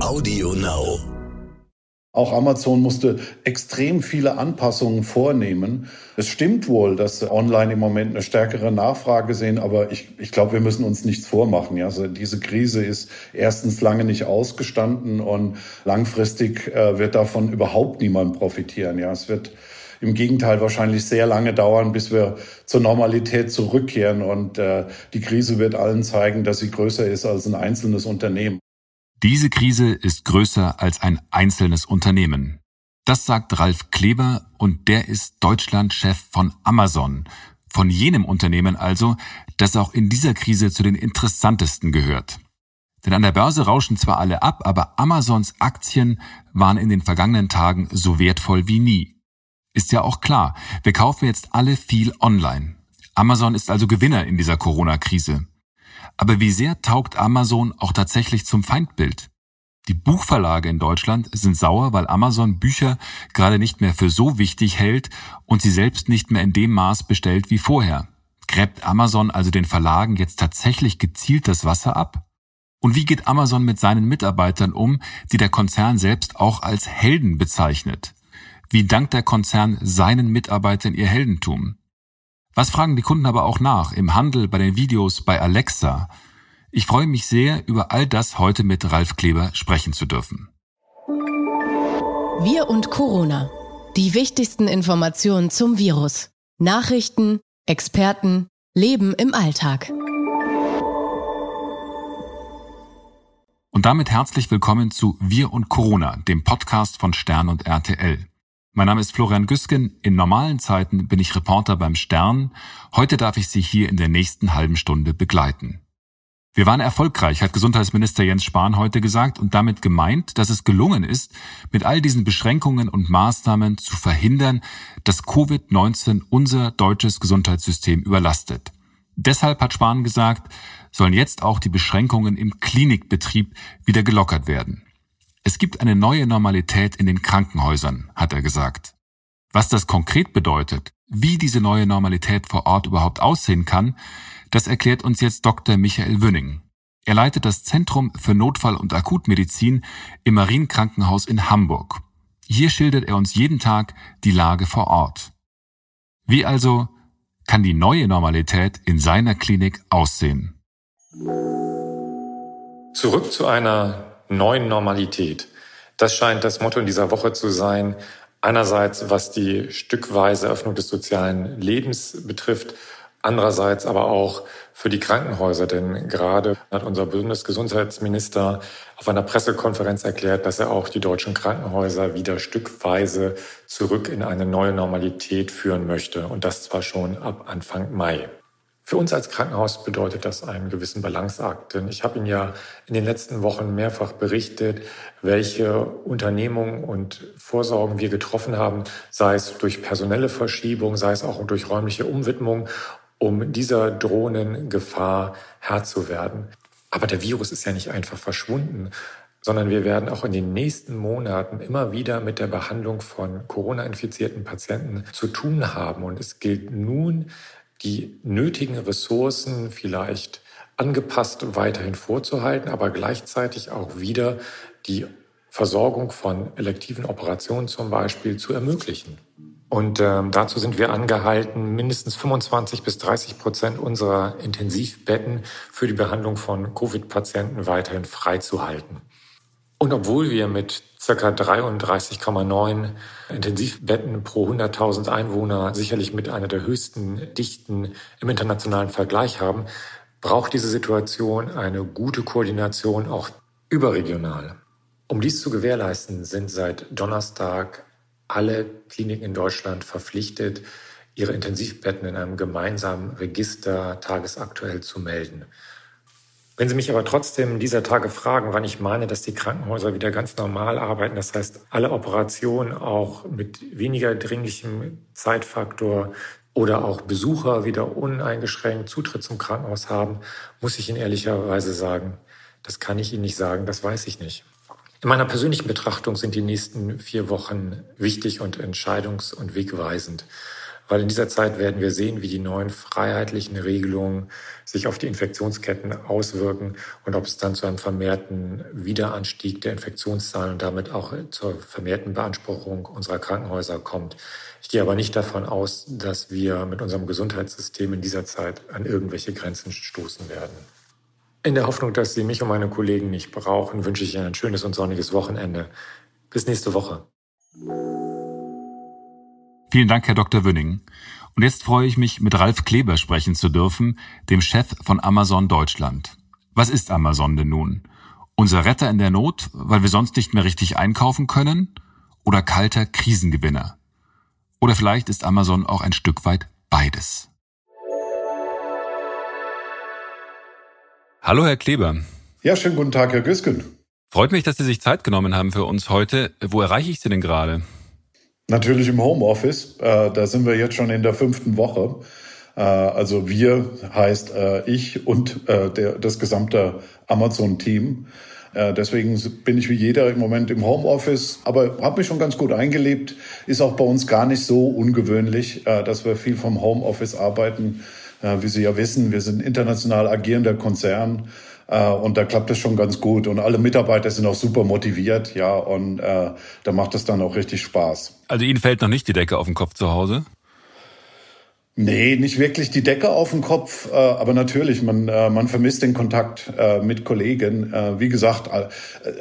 Audio Now. Auch Amazon musste extrem viele Anpassungen vornehmen. Es stimmt wohl, dass online im Moment eine stärkere Nachfrage sehen, aber ich, ich glaube, wir müssen uns nichts vormachen. Ja? Also diese Krise ist erstens lange nicht ausgestanden und langfristig äh, wird davon überhaupt niemand profitieren. Ja? Es wird im Gegenteil wahrscheinlich sehr lange dauern, bis wir zur Normalität zurückkehren und äh, die Krise wird allen zeigen, dass sie größer ist als ein einzelnes Unternehmen. Diese Krise ist größer als ein einzelnes Unternehmen. Das sagt Ralf Kleber und der ist Deutschlandchef von Amazon, von jenem Unternehmen also, das auch in dieser Krise zu den interessantesten gehört. Denn an der Börse rauschen zwar alle ab, aber Amazons Aktien waren in den vergangenen Tagen so wertvoll wie nie. Ist ja auch klar, wir kaufen jetzt alle viel online. Amazon ist also Gewinner in dieser Corona-Krise. Aber wie sehr taugt Amazon auch tatsächlich zum Feindbild? Die Buchverlage in Deutschland sind sauer, weil Amazon Bücher gerade nicht mehr für so wichtig hält und sie selbst nicht mehr in dem Maß bestellt wie vorher. Gräbt Amazon also den Verlagen jetzt tatsächlich gezielt das Wasser ab? Und wie geht Amazon mit seinen Mitarbeitern um, die der Konzern selbst auch als Helden bezeichnet? Wie dankt der Konzern seinen Mitarbeitern ihr Heldentum? Was fragen die Kunden aber auch nach im Handel, bei den Videos, bei Alexa? Ich freue mich sehr, über all das heute mit Ralf Kleber sprechen zu dürfen. Wir und Corona. Die wichtigsten Informationen zum Virus. Nachrichten, Experten, Leben im Alltag. Und damit herzlich willkommen zu Wir und Corona, dem Podcast von Stern und RTL. Mein Name ist Florian Güsken. In normalen Zeiten bin ich Reporter beim Stern. Heute darf ich Sie hier in der nächsten halben Stunde begleiten. Wir waren erfolgreich, hat Gesundheitsminister Jens Spahn heute gesagt und damit gemeint, dass es gelungen ist, mit all diesen Beschränkungen und Maßnahmen zu verhindern, dass Covid-19 unser deutsches Gesundheitssystem überlastet. Deshalb hat Spahn gesagt, sollen jetzt auch die Beschränkungen im Klinikbetrieb wieder gelockert werden. Es gibt eine neue Normalität in den Krankenhäusern, hat er gesagt. Was das konkret bedeutet, wie diese neue Normalität vor Ort überhaupt aussehen kann, das erklärt uns jetzt Dr. Michael Wünning. Er leitet das Zentrum für Notfall- und Akutmedizin im Marienkrankenhaus in Hamburg. Hier schildert er uns jeden Tag die Lage vor Ort. Wie also kann die neue Normalität in seiner Klinik aussehen? Zurück zu einer neuen Normalität. Das scheint das Motto in dieser Woche zu sein. Einerseits, was die stückweise Öffnung des sozialen Lebens betrifft, andererseits aber auch für die Krankenhäuser. Denn gerade hat unser Bundesgesundheitsminister auf einer Pressekonferenz erklärt, dass er auch die deutschen Krankenhäuser wieder stückweise zurück in eine neue Normalität führen möchte. Und das zwar schon ab Anfang Mai. Für uns als Krankenhaus bedeutet das einen gewissen Balanceakt. Denn ich habe Ihnen ja in den letzten Wochen mehrfach berichtet, welche Unternehmungen und Vorsorgen wir getroffen haben, sei es durch personelle Verschiebung, sei es auch durch räumliche Umwidmung, um dieser drohenden Gefahr Herr zu werden. Aber der Virus ist ja nicht einfach verschwunden, sondern wir werden auch in den nächsten Monaten immer wieder mit der Behandlung von Corona-infizierten Patienten zu tun haben. Und es gilt nun, die nötigen Ressourcen vielleicht angepasst weiterhin vorzuhalten, aber gleichzeitig auch wieder die Versorgung von elektiven Operationen zum Beispiel zu ermöglichen. Und ähm, dazu sind wir angehalten, mindestens 25 bis 30 Prozent unserer Intensivbetten für die Behandlung von Covid-Patienten weiterhin freizuhalten. Und obwohl wir mit ca. 33,9 Intensivbetten pro 100.000 Einwohner sicherlich mit einer der höchsten Dichten im internationalen Vergleich haben, braucht diese Situation eine gute Koordination auch überregional. Um dies zu gewährleisten, sind seit Donnerstag alle Kliniken in Deutschland verpflichtet, ihre Intensivbetten in einem gemeinsamen Register tagesaktuell zu melden. Wenn Sie mich aber trotzdem dieser Tage fragen, wann ich meine, dass die Krankenhäuser wieder ganz normal arbeiten, das heißt alle Operationen auch mit weniger dringlichem Zeitfaktor oder auch Besucher wieder uneingeschränkt Zutritt zum Krankenhaus haben, muss ich Ihnen ehrlicherweise sagen, das kann ich Ihnen nicht sagen, das weiß ich nicht. In meiner persönlichen Betrachtung sind die nächsten vier Wochen wichtig und entscheidungs- und wegweisend. Weil in dieser Zeit werden wir sehen, wie die neuen freiheitlichen Regelungen sich auf die Infektionsketten auswirken und ob es dann zu einem vermehrten Wiederanstieg der Infektionszahlen und damit auch zur vermehrten Beanspruchung unserer Krankenhäuser kommt. Ich gehe aber nicht davon aus, dass wir mit unserem Gesundheitssystem in dieser Zeit an irgendwelche Grenzen stoßen werden. In der Hoffnung, dass Sie mich und meine Kollegen nicht brauchen, wünsche ich Ihnen ein schönes und sonniges Wochenende. Bis nächste Woche. Vielen Dank, Herr Dr. Wünning. Und jetzt freue ich mich, mit Ralf Kleber sprechen zu dürfen, dem Chef von Amazon Deutschland. Was ist Amazon denn nun? Unser Retter in der Not, weil wir sonst nicht mehr richtig einkaufen können? Oder kalter Krisengewinner? Oder vielleicht ist Amazon auch ein Stück weit beides. Hallo, Herr Kleber. Ja, schönen guten Tag, Herr Güsken. Freut mich, dass Sie sich Zeit genommen haben für uns heute. Wo erreiche ich Sie denn gerade? Natürlich im Homeoffice. Äh, da sind wir jetzt schon in der fünften Woche. Äh, also wir heißt äh, ich und das gesamte Amazon-Team. Deswegen bin ich wie jeder im Moment im Homeoffice, aber habe mich schon ganz gut eingelebt. Ist auch bei uns gar nicht so ungewöhnlich, dass wir viel vom Homeoffice arbeiten. Wie Sie ja wissen, wir sind international agierender Konzern. Äh, und da klappt es schon ganz gut. Und alle Mitarbeiter sind auch super motiviert, ja, und äh, da macht es dann auch richtig Spaß. Also Ihnen fällt noch nicht die Decke auf den Kopf zu Hause? Nee, nicht wirklich die Decke auf dem Kopf, äh, aber natürlich, man, äh, man vermisst den Kontakt äh, mit Kollegen. Äh, wie gesagt, äh,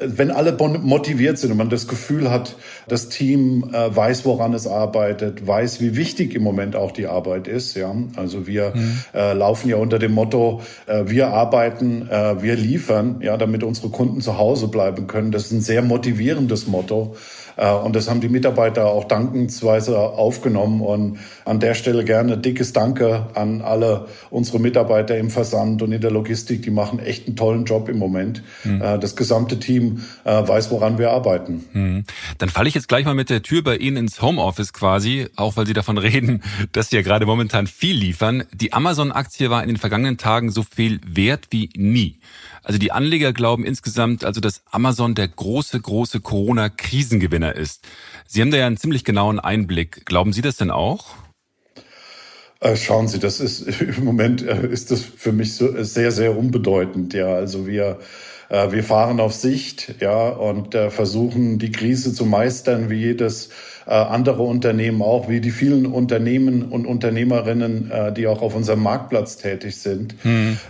wenn alle motiviert sind und man das Gefühl hat, das Team äh, weiß, woran es arbeitet, weiß, wie wichtig im Moment auch die Arbeit ist. Ja, Also wir mhm. laufen ja unter dem Motto, wir arbeiten, wir liefern, ja, damit unsere Kunden zu Hause bleiben können. Das ist ein sehr motivierendes Motto. Äh, und das haben die Mitarbeiter auch dankensweise aufgenommen. Und an der Stelle gerne dickes Danke an alle unsere Mitarbeiter im Versand und in der Logistik. Die machen echt einen tollen Job im Moment. Mhm. Das gesamte Team äh, weiß, woran wir arbeiten. Mhm. Dann falle ich jetzt gleich mal mit der Tür bei Ihnen ins Homeoffice quasi, auch weil Sie davon reden, dass Sie ja gerade momentan viel liefern. Die Amazon-Aktie war in den vergangenen Tagen so viel wert wie nie. Also die Anleger glauben insgesamt, also dass Amazon der große, große Corona-Krisengewinner ist. Sie haben da ja einen ziemlich genauen Einblick. Glauben Sie das denn auch? Äh, schauen Sie, das ist im Moment äh, ist das für mich so sehr, sehr unbedeutend. Ja, also wir äh, wir fahren auf Sicht, ja, und versuchen die Krise zu meistern, wie jedes äh, andere Unternehmen auch, wie die vielen Unternehmen und Unternehmerinnen, äh, die auch auf unserem Marktplatz tätig sind.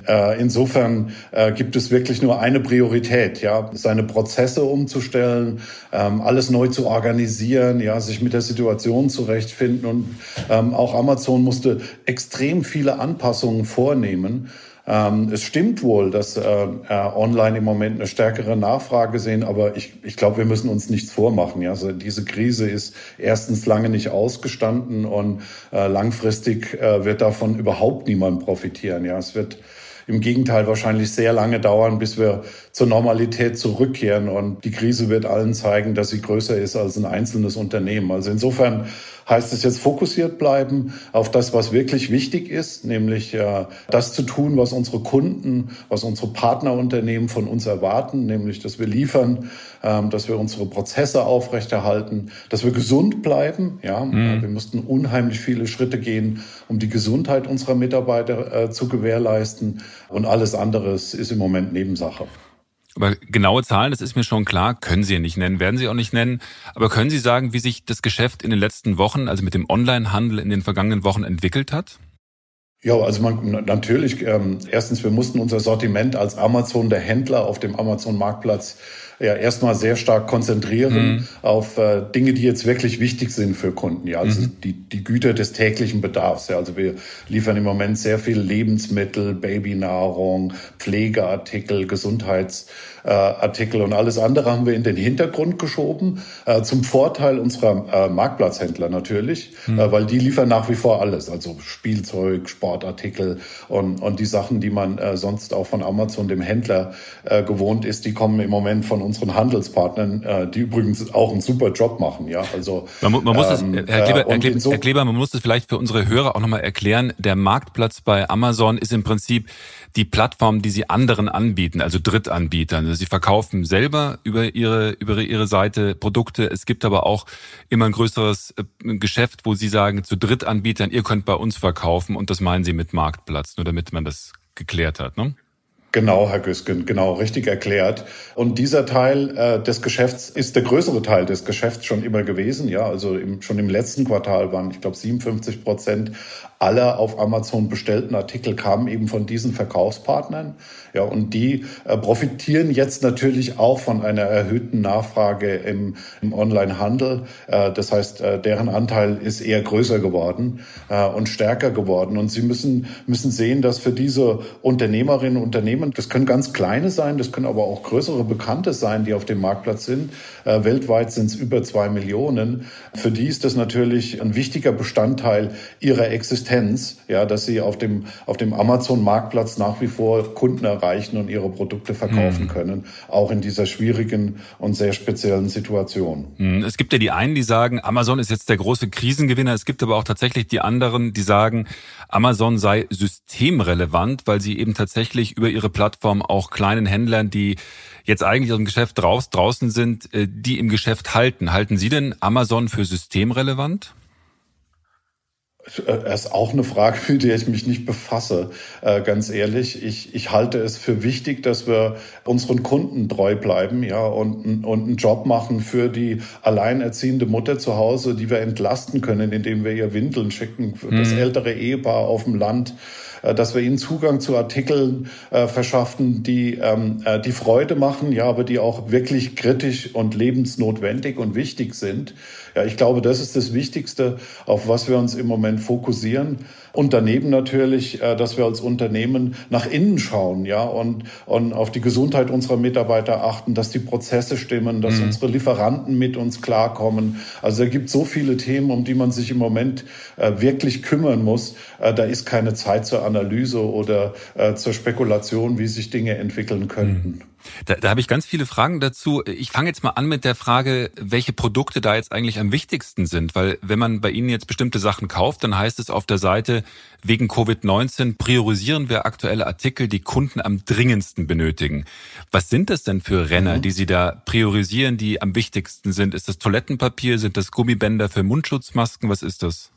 Äh, insofern äh, gibt es wirklich nur eine Priorität, ja, seine Prozesse umzustellen, ähm, alles neu zu organisieren, ja, sich mit der Situation zurechtfinden und ähm, auch Amazon musste extrem viele Anpassungen vornehmen. Ähm, es stimmt wohl, dass äh, äh, online im Moment eine stärkere Nachfrage sehen, aber ich, ich glaube, wir müssen uns nichts vormachen. Ja? Also diese Krise ist erstens lange nicht ausgestanden und äh, langfristig äh, wird davon überhaupt niemand profitieren. Ja? Es wird im Gegenteil wahrscheinlich sehr lange dauern, bis wir zur Normalität zurückkehren. Und die Krise wird allen zeigen, dass sie größer ist als ein einzelnes Unternehmen. Also insofern heißt es jetzt fokussiert bleiben auf das, was wirklich wichtig ist, nämlich äh, das zu tun, was unsere Kunden, was unsere Partnerunternehmen von uns erwarten, nämlich dass wir liefern, ähm, dass wir unsere Prozesse aufrechterhalten, dass wir gesund bleiben. Ja, mhm. wir mussten unheimlich viele Schritte gehen, um die Gesundheit unserer Mitarbeiter äh, zu gewährleisten. Und alles andere ist im Moment Nebensache. Aber genaue Zahlen, das ist mir schon klar, können Sie nicht nennen, werden Sie auch nicht nennen. Aber können Sie sagen, wie sich das Geschäft in den letzten Wochen, also mit dem Onlinehandel in den vergangenen Wochen entwickelt hat? Ja, also man natürlich, ähm, erstens, wir mussten unser Sortiment als Amazon, der Händler auf dem Amazon-Marktplatz, ja erstmal sehr stark konzentrieren mhm. auf äh, Dinge, die jetzt wirklich wichtig sind für Kunden. Ja, also mhm. die, die Güter des täglichen Bedarfs. Ja, also wir liefern im Moment sehr viel Lebensmittel, Babynahrung, Pflegeartikel, Gesundheitsartikel äh, und alles andere haben wir in den Hintergrund geschoben, äh, zum Vorteil unserer äh, Marktplatzhändler natürlich, mhm. äh, weil die liefern nach wie vor alles, also Spielzeug, Sport Sportartikel und, und die Sachen, die man äh, sonst auch von Amazon, dem Händler, gewohnt ist, die kommen im Moment von unseren Handelspartnern, äh, die übrigens auch einen super Job machen. Ja, also man, man muss ähm, es, Herr Kleber, äh, Herr, Kleber, so Herr Kleber, man muss es vielleicht für unsere Hörer auch nochmal erklären. Der Marktplatz bei Amazon ist im Prinzip die Plattform, die sie anderen anbieten, also Drittanbietern. Also sie verkaufen selber über ihre, über ihre Seite Produkte. Es gibt aber auch immer ein größeres äh, Geschäft, wo sie sagen zu Drittanbietern, ihr könnt bei uns verkaufen und das meinen sie mit Marktplatz, nur damit man das geklärt hat. Ne? Genau, Herr Güsken, genau, richtig erklärt. Und dieser Teil äh, des Geschäfts ist der größere Teil des Geschäfts schon immer gewesen. Ja, also im, schon im letzten Quartal waren, ich glaube, 57 Prozent aller auf Amazon bestellten Artikel kamen eben von diesen Verkaufspartnern. Ja, und die äh, profitieren jetzt natürlich auch von einer erhöhten Nachfrage im, im Onlinehandel. Äh, das heißt, äh, deren Anteil ist eher größer geworden äh, und stärker geworden. Und sie müssen, müssen sehen, dass für diese Unternehmerinnen und Unternehmen, das können ganz kleine sein, das können aber auch größere Bekannte sein, die auf dem Marktplatz sind. Äh, weltweit sind es über zwei Millionen. Für die ist das natürlich ein wichtiger Bestandteil ihrer Existenz Existenz, ja, dass sie auf dem, auf dem Amazon-Marktplatz nach wie vor Kunden erreichen und ihre Produkte verkaufen mhm. können, auch in dieser schwierigen und sehr speziellen Situation. Mhm. Es gibt ja die einen, die sagen, Amazon ist jetzt der große Krisengewinner. Es gibt aber auch tatsächlich die anderen, die sagen, Amazon sei systemrelevant, weil sie eben tatsächlich über ihre Plattform auch kleinen Händlern, die jetzt eigentlich aus dem Geschäft draußen sind, äh, die im Geschäft halten. Halten Sie denn Amazon für systemrelevant? Das äh, ist auch eine Frage, mit der ich mich nicht befasse, äh, ganz ehrlich. Ich, ich halte es für wichtig, dass wir unseren Kunden treu bleiben, ja, und, und einen Job machen für die alleinerziehende Mutter zu Hause, die wir entlasten können, indem wir ihr Windeln schicken, für mhm. das ältere Ehepaar auf dem Land äh, dass wir ihnen Zugang zu Artikeln äh, verschaffen, die ähm, äh, die Freude machen, ja, aber die auch wirklich kritisch und lebensnotwendig und wichtig sind. Ja, ich glaube, das ist das Wichtigste, auf was wir uns im Moment fokussieren. Und daneben natürlich, äh, dass wir als Unternehmen nach innen schauen, ja, und, und auf die Gesundheit unserer Mitarbeiter achten, dass die Prozesse stimmen, dass mhm. unsere Lieferanten mit uns klarkommen. Also da gibt so viele Themen, um die man sich im Moment äh, wirklich kümmern muss. Äh, da ist keine Zeit zur Analyse oder zur Spekulation, wie sich Dinge entwickeln könnten. Mhm. Da, da habe ich ganz viele Fragen dazu. Ich fange jetzt mal an mit der Frage, welche Produkte da jetzt eigentlich am wichtigsten sind. Weil wenn man bei Ihnen jetzt bestimmte Sachen kauft, dann heißt es auf der Seite, wegen Covid-19 priorisieren wir aktuelle Artikel, die Kunden am dringendsten benötigen. Was sind das denn für Renner, mhm. die Sie da priorisieren, die am wichtigsten sind? Ist das Toilettenpapier? Sind das Gummibänder für Mundschutzmasken? Was ist das?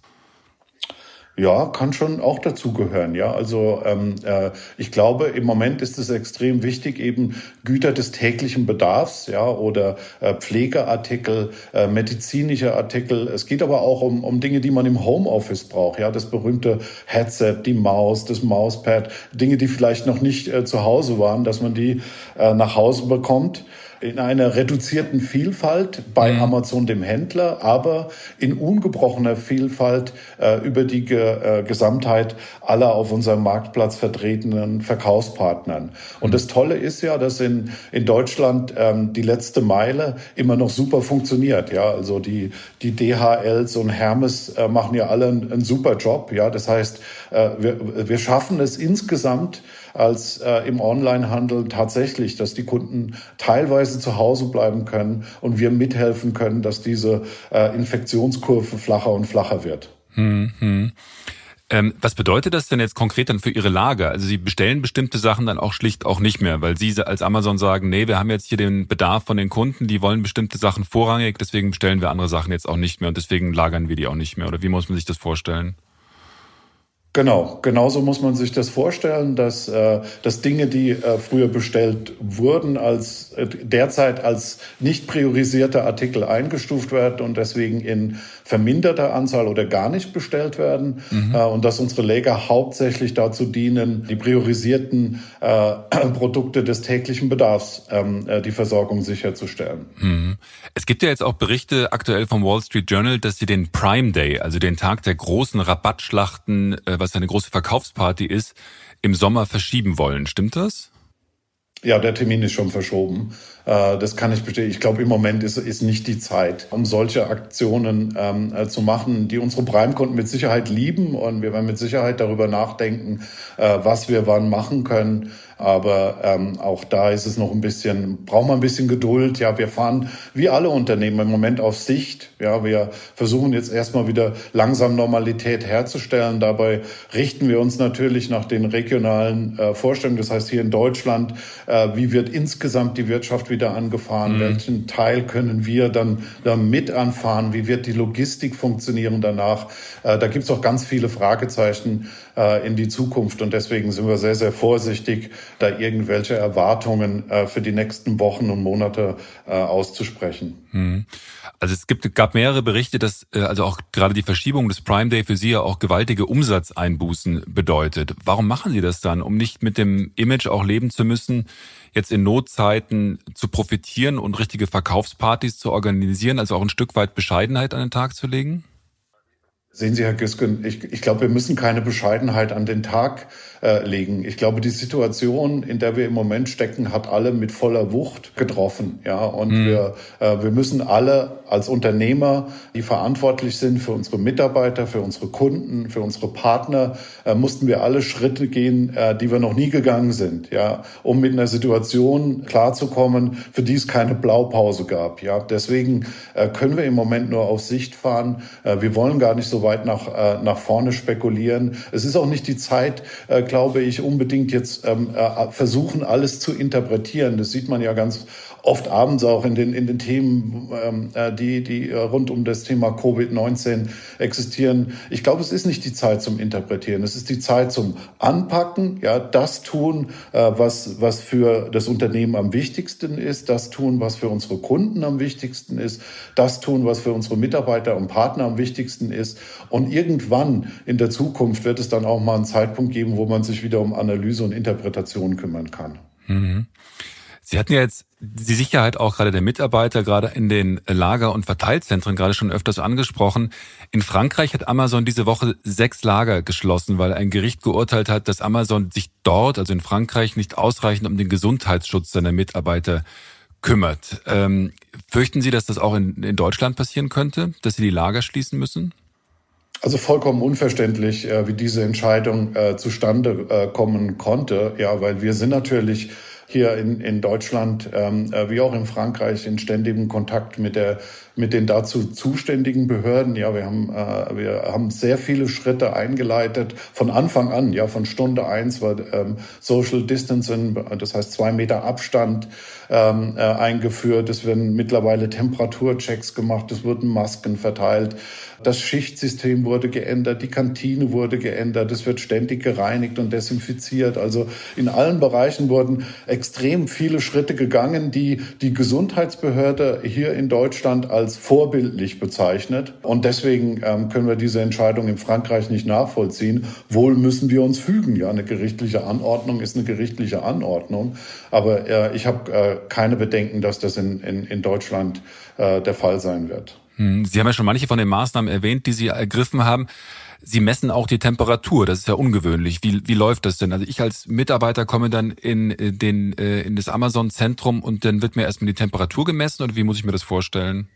Ja, kann schon auch dazu gehören. Ja, also ähm, äh, ich glaube, im Moment ist es extrem wichtig, eben Güter des täglichen Bedarfs, ja, oder äh, Pflegeartikel, äh, medizinische Artikel. Es geht aber auch um, um Dinge, die man im Homeoffice braucht. Ja, das berühmte Headset, die Maus, das Mauspad, Dinge, die vielleicht noch nicht äh, zu Hause waren, dass man die äh, nach Hause bekommt in einer reduzierten Vielfalt bei mhm. Amazon dem Händler, aber in ungebrochener Vielfalt äh, über die Ge äh, Gesamtheit aller auf unserem Marktplatz vertretenen Verkaufspartnern. Und mhm. das Tolle ist ja, dass in, in Deutschland ähm, die letzte Meile immer noch super funktioniert. Ja, also die, die DHLs und Hermes äh, machen ja alle einen, einen super Job. Ja, das heißt, äh, wir, wir schaffen es insgesamt, als äh, im Onlinehandel tatsächlich, dass die Kunden teilweise zu Hause bleiben können und wir mithelfen können, dass diese äh, Infektionskurve flacher und flacher wird. Hm, hm. Ähm, was bedeutet das denn jetzt konkret dann für Ihre Lager? Also Sie bestellen bestimmte Sachen dann auch schlicht auch nicht mehr, weil Sie als Amazon sagen, nee, wir haben jetzt hier den Bedarf von den Kunden, die wollen bestimmte Sachen vorrangig, deswegen bestellen wir andere Sachen jetzt auch nicht mehr und deswegen lagern wir die auch nicht mehr. Oder wie muss man sich das vorstellen? Genau, genauso muss man sich das vorstellen, dass, äh, dass Dinge, die äh, früher bestellt wurden, als äh, derzeit als nicht priorisierte Artikel eingestuft werden und deswegen in verminderter Anzahl oder gar nicht bestellt werden mhm. äh, und dass unsere Lager hauptsächlich dazu dienen, die priorisierten äh, Produkte des täglichen Bedarfs, ähm, äh, die Versorgung sicherzustellen. Mhm. Es gibt ja jetzt auch Berichte aktuell vom Wall Street Journal, dass sie den Prime Day, also den Tag der großen Rabattschlachten, äh, was eine große Verkaufsparty ist, im Sommer verschieben wollen. Stimmt das? Ja, der Termin ist schon verschoben. Äh, das kann ich bestätigen. Ich glaube, im Moment ist, ist nicht die Zeit, um solche Aktionen ähm, äh, zu machen, die unsere Prime-Kunden mit Sicherheit lieben. Und wir werden mit Sicherheit darüber nachdenken, äh, was wir wann machen können. Aber ähm, auch da ist es noch ein bisschen, brauchen wir ein bisschen Geduld. Ja, wir fahren wie alle Unternehmen im Moment auf Sicht. Ja, wir versuchen jetzt erstmal wieder langsam Normalität herzustellen. Dabei richten wir uns natürlich nach den regionalen äh, Vorstellungen. Das heißt, hier in Deutschland, äh, wie wird insgesamt die Wirtschaft wieder angefahren? Mhm. Welchen Teil können wir dann, dann mit anfahren? Wie wird die Logistik funktionieren danach? Äh, da gibt es auch ganz viele Fragezeichen äh, in die Zukunft. Und deswegen sind wir sehr, sehr vorsichtig, da irgendwelche Erwartungen äh, für die nächsten Wochen und Monate äh, auszusprechen. Mhm. Also es gibt, gab mehrere Berichte, dass äh, also auch gerade die Verschiebung des Prime Day für Sie ja auch gewaltige Umsatzeinbußen bedeutet. Warum machen Sie das dann, um nicht mit dem Image auch leben zu müssen, jetzt in Notzeiten zu profitieren und richtige Verkaufspartys zu organisieren, also auch ein Stück weit Bescheidenheit an den Tag zu legen? Sehen Sie, Herr Güsken, ich, ich glaube, wir müssen keine Bescheidenheit an den Tag äh, legen. Ich glaube, die Situation, in der wir im Moment stecken, hat alle mit voller Wucht getroffen. Ja, und mhm. wir, äh, wir müssen alle als Unternehmer, die verantwortlich sind für unsere Mitarbeiter, für unsere Kunden, für unsere Partner, äh, mussten wir alle Schritte gehen, äh, die wir noch nie gegangen sind. Ja, um mit einer Situation klarzukommen, für die es keine Blaupause gab. Ja, deswegen äh, können wir im Moment nur auf Sicht fahren. Wir wollen gar nicht so weit nach, nach vorne spekulieren. Es ist auch nicht die Zeit, äh, glaube ich, unbedingt jetzt ähm, äh, versuchen, alles zu interpretieren. Das sieht man ja ganz oft abends auch in den, in den Themen, ähm, äh, die, die äh, rund um das Thema Covid-19 existieren. Ich glaube, es ist nicht die Zeit zum Interpretieren. Es ist die Zeit zum Anpacken, ja, das tun, äh, was, was für das Unternehmen am wichtigsten ist, das tun, was für unsere Kunden am wichtigsten ist, das tun, was für unsere Mitarbeiter und Partner am wichtigsten ist. Und irgendwann in der Zukunft wird es dann auch mal einen Zeitpunkt geben, wo man sich wieder um Analyse und Interpretation kümmern kann. Mhm. Sie hatten ja jetzt die Sicherheit auch gerade der Mitarbeiter, gerade in den Lager- und Verteilzentren gerade schon öfters angesprochen. In Frankreich hat Amazon diese Woche sechs Lager geschlossen, weil ein Gericht geurteilt hat, dass Amazon sich dort, also in Frankreich, nicht ausreichend um den Gesundheitsschutz seiner Mitarbeiter kümmert. Ähm, fürchten Sie, dass das auch in, in Deutschland passieren könnte, dass Sie die Lager schließen müssen? Also vollkommen unverständlich, äh, wie diese Entscheidung äh, zustande äh, kommen konnte. Ja, weil wir sind natürlich hier in, in Deutschland ähm, äh, wie auch in Frankreich in ständigem Kontakt mit der mit den dazu zuständigen Behörden. Ja, wir haben äh, wir haben sehr viele Schritte eingeleitet von Anfang an. Ja, von Stunde eins war ähm, Social Distancing, das heißt zwei Meter Abstand ähm, äh, eingeführt. Es werden mittlerweile Temperaturchecks gemacht. Es wurden Masken verteilt. Das Schichtsystem wurde geändert, die Kantine wurde geändert, es wird ständig gereinigt und desinfiziert. Also in allen Bereichen wurden extrem viele Schritte gegangen, die die Gesundheitsbehörde hier in Deutschland als vorbildlich bezeichnet. Und deswegen ähm, können wir diese Entscheidung in Frankreich nicht nachvollziehen. Wohl müssen wir uns fügen. Ja, eine gerichtliche Anordnung ist eine gerichtliche Anordnung. Aber äh, ich habe äh, keine Bedenken, dass das in, in, in Deutschland äh, der Fall sein wird. Hm, Sie haben ja schon manche von den Maßnahmen erwähnt, die Sie ergriffen haben. Sie messen auch die Temperatur. Das ist ja ungewöhnlich. Wie, wie läuft das denn? Also ich als Mitarbeiter komme dann in, äh, den, äh, in das Amazon-Zentrum und dann wird mir erstmal die Temperatur gemessen oder wie muss ich mir das vorstellen?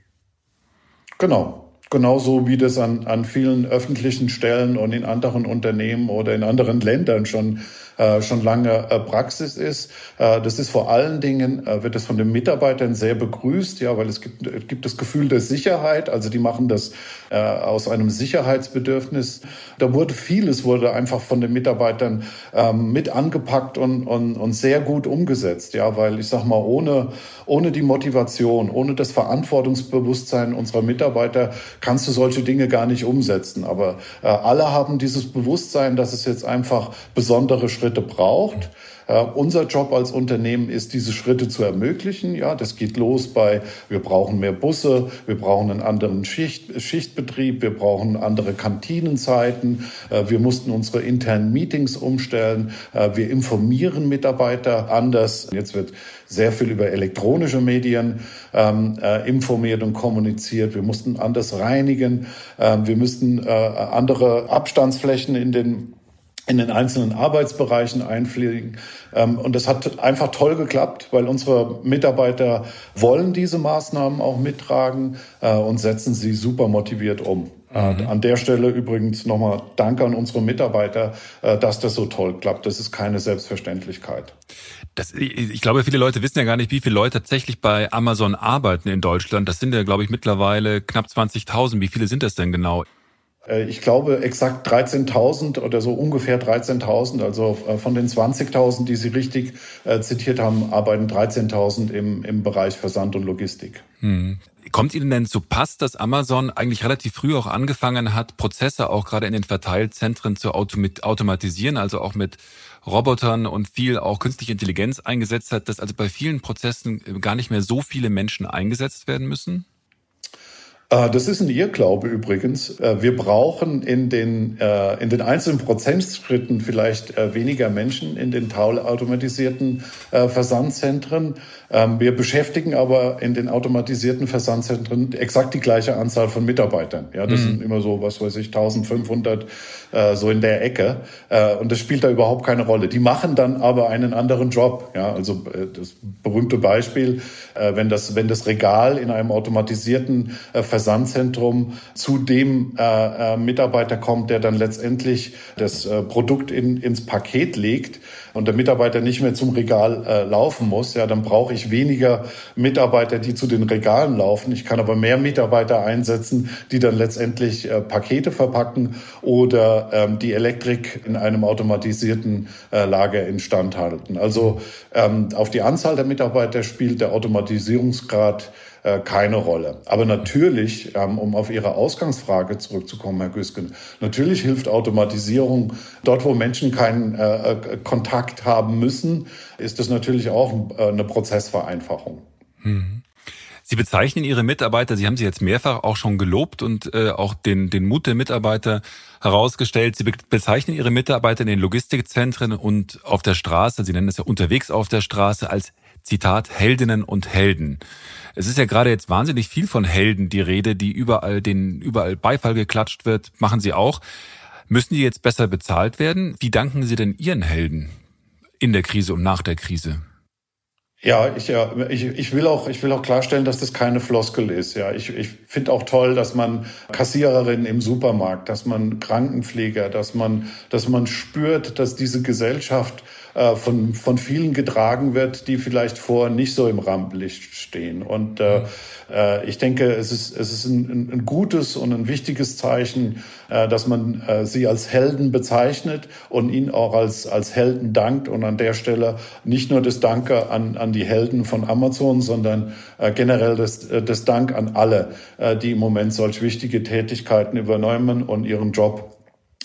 Genau. Genauso wie das an, an vielen öffentlichen Stellen und in anderen Unternehmen oder in anderen Ländern schon äh, schon lange äh, Praxis ist. Äh, das ist vor allen Dingen, äh, wird es von den Mitarbeitern sehr begrüßt, ja, weil es gibt, es gibt das Gefühl der Sicherheit. Also die machen das äh, aus einem Sicherheitsbedürfnis. Da wurde vieles wurde einfach von den Mitarbeitern ähm, mit angepackt und, und, und sehr gut umgesetzt, ja, weil ich sag mal, ohne, ohne die Motivation, ohne das Verantwortungsbewusstsein unserer Mitarbeiter kannst du solche Dinge gar nicht umsetzen. Aber äh, alle haben dieses Bewusstsein, dass es jetzt einfach besondere Schritte Schritte braucht. Äh, unser Job als Unternehmen ist, diese Schritte zu ermöglichen. Ja, das geht los bei, wir brauchen mehr Busse, wir brauchen einen anderen Schicht, Schichtbetrieb, wir brauchen andere Kantinenzeiten, äh, wir mussten unsere internen Meetings umstellen, äh, wir informieren Mitarbeiter anders. Jetzt wird sehr viel über elektronische Medien ähm, äh, informiert und kommuniziert. Wir mussten anders reinigen. Wir müssten andere Abstandsflächen in den in den einzelnen Arbeitsbereichen einfliegen. Ähm, und das hat einfach toll geklappt, weil unsere Mitarbeiter wollen diese Maßnahmen auch mittragen äh, und setzen sie super motiviert um. Äh, mhm. An der Stelle übrigens nochmal Danke an unsere Mitarbeiter, äh, dass das so toll klappt. Das ist keine Selbstverständlichkeit. Das, ich glaube, viele Leute wissen ja gar nicht, wie viele Leute tatsächlich bei Amazon arbeiten in Deutschland. Das sind ja, glaube ich, mittlerweile knapp 20.000. Wie viele sind das denn genau? Äh, ich glaube exakt 13.000 oder so ungefähr 13.000. Also äh, von den 20.000, die Sie richtig äh, zitiert haben, arbeiten 13.000 im, im Bereich Versand und Logistik. Hm. Kommt Ihnen denn zu Pass, dass Amazon eigentlich relativ früh auch angefangen hat, Prozesse auch gerade in den Verteilzentren zu automatisieren, also auch mit Robotern und viel auch künstliche Intelligenz eingesetzt hat, dass also bei vielen Prozessen gar nicht mehr so viele Menschen eingesetzt werden müssen? Äh, das ist ein Irrglaube übrigens. Äh, wir brauchen in den, äh, in den einzelnen Prozentschritten vielleicht weniger Menschen in den teilautomatisierten Versandzentren. Ähm, wir beschäftigen aber in den automatisierten Versandzentren exakt die gleiche Anzahl von Mitarbeitern. Ja, das mhm. sind immer so, was weiß ich, 1500 so in der Ecke. Und das spielt da überhaupt keine Rolle. Die machen dann aber einen anderen Job. Ja, also das berühmte Beispiel, wenn das, wenn das Regal in einem automatisierten Versandzentrum zu dem äh, äh, Mitarbeiter kommt, der dann letztendlich das äh, Produkt in, ins Paket legt und der Mitarbeiter nicht mehr zum Regal äh, laufen muss, ja, dann brauche ich weniger Mitarbeiter, die zu den Regalen laufen. Ich kann aber mehr Mitarbeiter einsetzen, die dann letztendlich äh, Pakete verpacken oder ähm, die Elektrik in einem automatisierten äh, Lager instand halten. Also ähm, auf die Anzahl der Mitarbeiter spielt der Automatisierungsgrad äh, keine Rolle. Aber natürlich, ähm, um auf Ihre Ausgangsfrage zurückzukommen, Herr Güsken, natürlich hilft Automatisierung dort, wo Menschen keinen äh, äh, Kontakt haben müssen, ist das natürlich auch eine Prozessvereinfachung. Mhm. Sie bezeichnen Ihre Mitarbeiter, Sie haben sie jetzt mehrfach auch schon gelobt und äh, auch den, den Mut der Mitarbeiter herausgestellt. Sie bezeichnen Ihre Mitarbeiter in den Logistikzentren und auf der Straße, Sie nennen es ja unterwegs auf der Straße, als Zitat Heldinnen und Helden. Es ist ja gerade jetzt wahnsinnig viel von Helden die Rede, die überall, den überall Beifall geklatscht wird, machen Sie auch. Müssen die jetzt besser bezahlt werden? Wie danken Sie denn Ihren Helden in der Krise und nach der Krise? Ja, ich, ja, ich, ich will auch, ich will auch klarstellen, dass das keine Floskel ist. Ja, ich, ich finde auch toll, dass man Kassiererinnen im Supermarkt, dass man Krankenpfleger, dass man, dass man spürt, dass diese Gesellschaft äh, von, von vielen getragen wird, die vielleicht vorher nicht so im Rampenlicht stehen. Und äh, äh, ich denke, es ist, es ist ein, ein gutes und ein wichtiges Zeichen, äh, dass man äh, sie als Helden bezeichnet und ihnen auch als, als Helden dankt. Und an der Stelle nicht nur das Danke an, an die Helden von Amazon, sondern äh, generell das, äh, das Dank an alle, äh, die im Moment solch wichtige Tätigkeiten übernehmen und ihren Job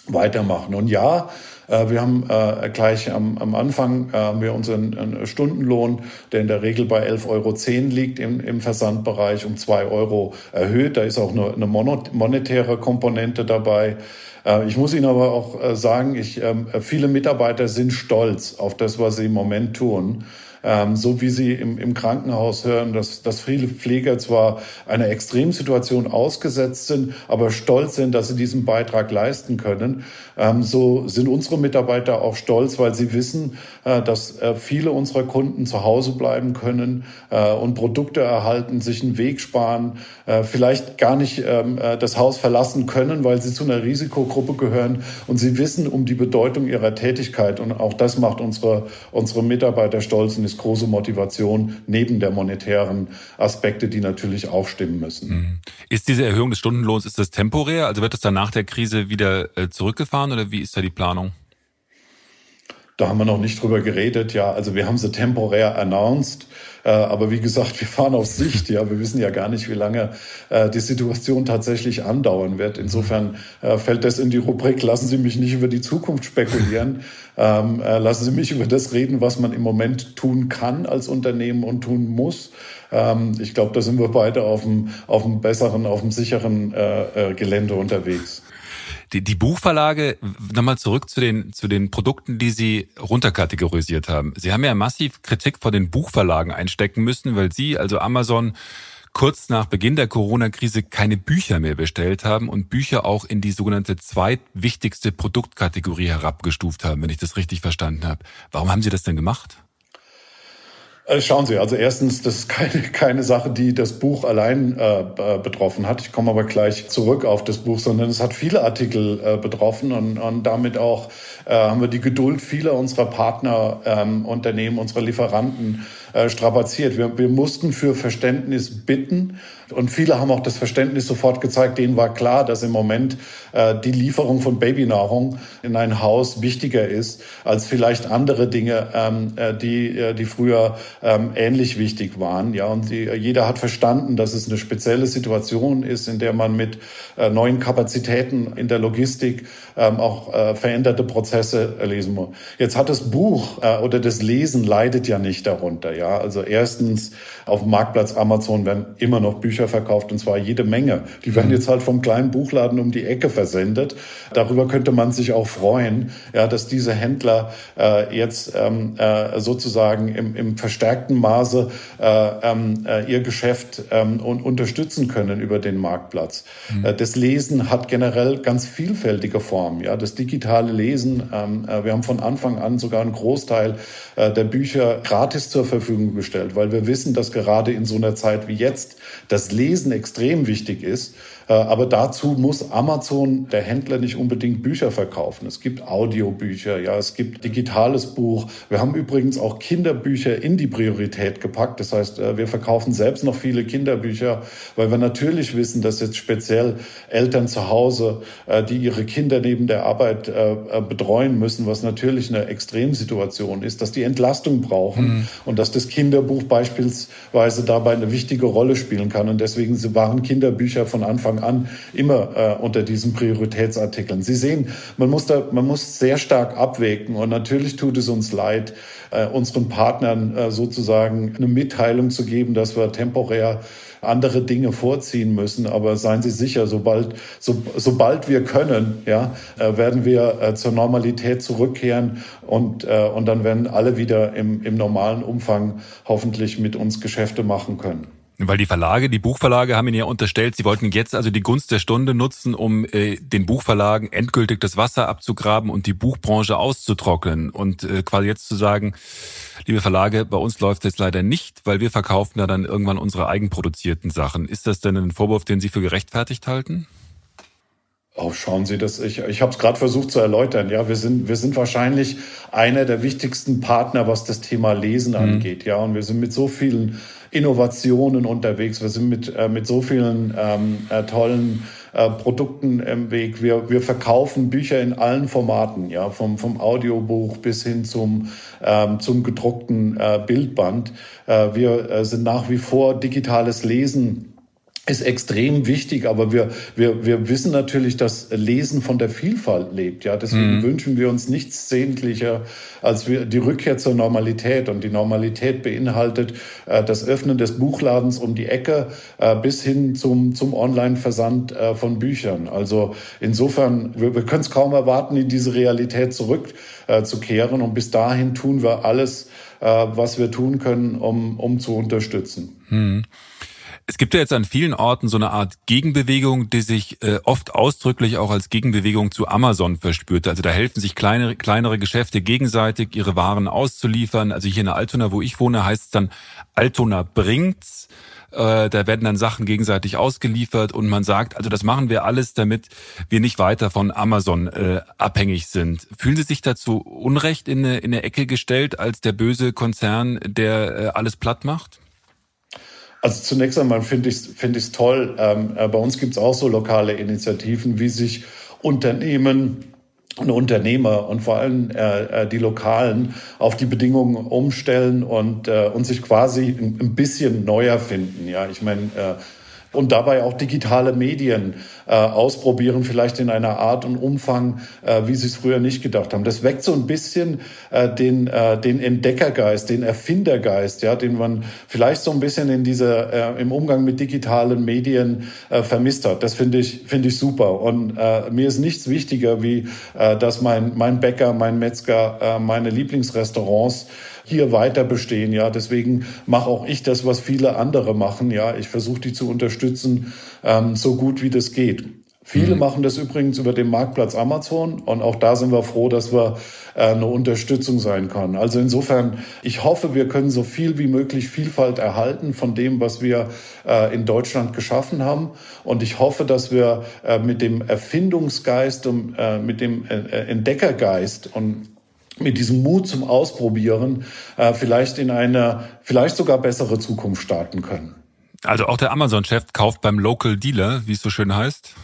weitermachen. Und ja, wir haben äh, gleich am, am Anfang äh, haben wir unseren Stundenlohn, der in der Regel bei 11,10 Euro liegt im, im Versandbereich, um zwei Euro erhöht. Da ist auch eine, eine monetäre Komponente dabei. Ich muss Ihnen aber auch sagen, ich, ähm, viele Mitarbeiter sind stolz auf das, was sie im Moment tun ähm, so wie Sie im, im Krankenhaus hören, dass, dass viele Pfleger zwar einer Extremsituation ausgesetzt sind, aber stolz sind, dass sie diesen Beitrag leisten können. Ähm, so sind unsere Mitarbeiter auch stolz, weil sie wissen, äh, dass äh, viele unserer Kunden zu Hause bleiben können äh, und Produkte erhalten, sich einen Weg sparen, äh, vielleicht gar nicht ähm, äh, das Haus verlassen können, weil sie zu einer Risikogruppe gehören. Und sie wissen um die Bedeutung ihrer Tätigkeit. Und auch das macht unsere, unsere Mitarbeiter stolz. Und ist große Motivation neben der monetären Aspekte, die natürlich auch stimmen müssen. Mhm. Ist diese Erhöhung des Stundenlohns, ist das temporär? Also wird das dann nach der Krise wieder äh, zurückgefahren oder wie ist da die Planung? Da haben wir noch nicht drüber geredet. Ja, also wir haben sie temporär announced. Äh, aber wie gesagt, wir fahren auf Sicht. Ja, wir wissen ja gar nicht, wie lange äh, die Situation tatsächlich andauern wird. Insofern äh, fällt das in die Rubrik, lassen Sie mich nicht über die Zukunft spekulieren. Ähm, lassen Sie mich über das reden, was man im Moment tun kann als Unternehmen und tun muss. Ähm, ich glaube, da sind wir beide auf dem, auf dem besseren, auf dem sicheren Gelände unterwegs. Die, die Buchverlage, nochmal zurück zu den, zu den Produkten, die Sie runterkategorisiert haben. Sie haben ja massiv Kritik vor den Buchverlagen einstecken müssen, weil Sie, also Amazon, kurz nach Beginn der Corona-Krise keine Bücher mehr bestellt haben und Bücher auch in die sogenannte zweitwichtigste Produktkategorie herabgestuft haben, wenn ich das richtig verstanden habe. Warum haben Sie das denn gemacht? Äh, schauen Sie, also erstens, das ist keine, keine Sache, die das Buch allein äh, betroffen hat. Ich komme aber gleich zurück auf das Buch, sondern es hat viele Artikel äh, betroffen und, und damit auch äh, haben wir die Geduld vieler unserer Partnerunternehmen, ähm, unserer Lieferanten äh, strapaziert. Wir, wir mussten für Verständnis bitten und viele haben auch das Verständnis sofort gezeigt. Denen war klar, dass im Moment äh, die Lieferung von Babynahrung in ein Haus wichtiger ist als vielleicht andere Dinge, ähm, äh, die, äh, die früher ähm, ähnlich wichtig waren. Ja, und die, jeder hat verstanden, dass es eine spezielle Situation ist, in der man mit äh, neuen Kapazitäten in der Logistik ähm, auch äh, veränderte Prozesse lesen muss. Jetzt hat das Buch äh, oder das Lesen leidet ja nicht darunter. Ja, also erstens auf dem Marktplatz Amazon werden immer noch Bücher verkauft und zwar jede Menge. Die werden mhm. jetzt halt vom kleinen Buchladen um die Ecke versendet. Darüber könnte man sich auch freuen, ja, dass diese Händler äh, jetzt ähm, äh, sozusagen im, im verstärkten Maße äh, ähm, äh, ihr Geschäft ähm, und unterstützen können über den Marktplatz. Mhm. Äh, das Lesen hat generell ganz vielfältige Formen. Ja, das digitale Lesen. Ähm, äh, wir haben von Anfang an sogar einen Großteil äh, der Bücher gratis zur Verfügung gestellt, weil wir wissen, dass gerade in so einer Zeit wie jetzt das Lesen extrem wichtig ist. Äh, aber dazu muss Amazon, der Händler, nicht unbedingt Bücher verkaufen. Es gibt Audiobücher, ja, es gibt digitales Buch. Wir haben übrigens auch Kinderbücher in die Priorität gepackt. Das heißt, äh, wir verkaufen selbst noch viele Kinderbücher, weil wir natürlich wissen, dass jetzt speziell Eltern zu Hause, äh, die ihre Kinder neben der Arbeit betreuen müssen, was natürlich eine Extremsituation ist, dass die Entlastung brauchen mhm. und dass das Kinderbuch beispielsweise dabei eine wichtige Rolle spielen kann. Und deswegen waren Kinderbücher von Anfang Anfang an immer äh, unter diesen Prioritätsartikeln. Sie sehen, man muss da, man muss sehr stark abwägen und natürlich tut es uns leid, äh, unseren Partnern äh, sozusagen eine Mitteilung zu geben, dass wir temporär andere Dinge vorziehen müssen. Aber seien Sie sicher, sobald, so, sobald wir können, ja, äh, werden wir äh, zur Normalität zurückkehren und, äh, und dann werden alle wieder im, im normalen Umfang hoffentlich mit uns Geschäfte machen können. Weil die Verlage, die Buchverlage haben Ihnen ja unterstellt, Sie wollten jetzt also die Gunst der Stunde nutzen, um äh, den Buchverlagen endgültig das Wasser abzugraben und die Buchbranche auszutrocknen und äh, quasi jetzt zu sagen, liebe Verlage, bei uns läuft es leider nicht, weil wir verkaufen ja dann irgendwann unsere eigenproduzierten Sachen. Ist das denn ein Vorwurf, den Sie für gerechtfertigt halten? Oh, schauen Sie das. Ich, ich habe es gerade versucht zu erläutern. Ja, wir sind, wir sind wahrscheinlich einer der wichtigsten Partner, was das Thema Lesen mhm. angeht. Ja, und wir sind mit so vielen Innovationen unterwegs. Wir sind mit, äh, mit so vielen ähm, äh, tollen äh, Produkten im Weg. Wir, wir verkaufen Bücher in allen Formaten, ja, vom, vom Audiobuch bis hin zum, ähm, zum gedruckten äh, Bildband. Äh, wir äh, sind nach wie vor digitales Lesen ist extrem wichtig, aber wir, wir, wir wissen natürlich, dass Lesen von der Vielfalt lebt. Ja, deswegen mhm. wünschen wir uns nichts sehnlicher als wir, die Rückkehr zur Normalität. Und die Normalität beinhaltet äh, das Öffnen des Buchladens um die Ecke äh, bis hin zum, zum Online-Versand äh, von Büchern. Also insofern, wir, wir können es kaum erwarten, in diese Realität zurückzukehren. Äh, und bis dahin tun wir alles, äh, was wir tun können, um, um zu unterstützen. Mhm. Es gibt ja jetzt an vielen Orten so eine Art Gegenbewegung, die sich äh, oft ausdrücklich auch als Gegenbewegung zu Amazon verspürt. Also da helfen sich kleine, kleinere Geschäfte gegenseitig, ihre Waren auszuliefern. Also hier in Altona, wo ich wohne, heißt es dann Altona bringt's. Äh, da werden dann Sachen gegenseitig ausgeliefert und man sagt, also das machen wir alles, damit wir nicht weiter von Amazon äh, abhängig sind. Fühlen Sie sich dazu Unrecht in eine, in eine Ecke gestellt als der böse Konzern, der äh, alles platt macht? Also zunächst einmal finde ich es find toll. Ähm, äh, bei uns gibt es auch so lokale Initiativen, wie sich Unternehmen und Unternehmer und vor allem äh, äh, die Lokalen auf die Bedingungen umstellen und, äh, und sich quasi ein, ein bisschen neuer finden. Ja, ich meine, äh, und dabei auch digitale Medien äh, ausprobieren, vielleicht in einer Art und Umfang, äh, wie sie es früher nicht gedacht haben. Das weckt so ein bisschen äh, den, äh, den Entdeckergeist, den Erfindergeist, ja, den man vielleicht so ein bisschen in dieser, äh, im Umgang mit digitalen Medien äh, vermisst hat. Das finde ich, finde ich super. Und äh, mir ist nichts wichtiger, wie äh, dass mein, mein Bäcker, mein Metzger, äh, meine Lieblingsrestaurants hier weiter bestehen. Ja, deswegen mache auch ich das, was viele andere machen. Ja, ich versuche die zu unterstützen, ähm, so gut wie das geht. Viele mhm. machen das übrigens über den Marktplatz Amazon und auch da sind wir froh, dass wir äh, eine Unterstützung sein können. Also insofern, ich hoffe, wir können so viel wie möglich Vielfalt erhalten von dem, was wir äh, in Deutschland geschaffen haben. Und ich hoffe, dass wir äh, mit dem Erfindungsgeist und mit dem Entdeckergeist und mit diesem Mut zum Ausprobieren vielleicht in eine, vielleicht sogar bessere Zukunft starten können. Also auch der Amazon-Chef kauft beim Local Dealer, wie es so schön heißt?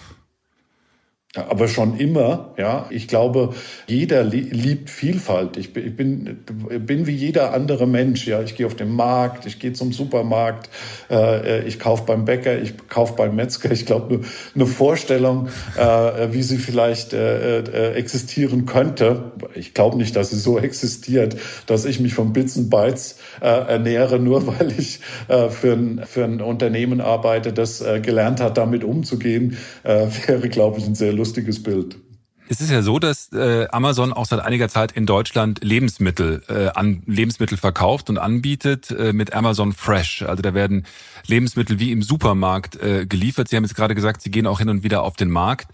Aber schon immer, ja. Ich glaube, jeder liebt Vielfalt. Ich bin, bin wie jeder andere Mensch, ja. Ich gehe auf den Markt, ich gehe zum Supermarkt, äh, ich kaufe beim Bäcker, ich kaufe beim Metzger. Ich glaube, eine Vorstellung, äh, wie sie vielleicht äh, existieren könnte. Ich glaube nicht, dass sie so existiert, dass ich mich vom Bits und Bytes ernähre, nur weil ich für, ein, für ein Unternehmen arbeite, das gelernt hat, damit umzugehen, wäre, glaube ich, ein sehr lustiges Bild. Es ist ja so, dass äh, Amazon auch seit einiger Zeit in Deutschland Lebensmittel äh, an Lebensmittel verkauft und anbietet äh, mit Amazon Fresh. Also da werden Lebensmittel wie im Supermarkt äh, geliefert. Sie haben jetzt gerade gesagt, Sie gehen auch hin und wieder auf den Markt.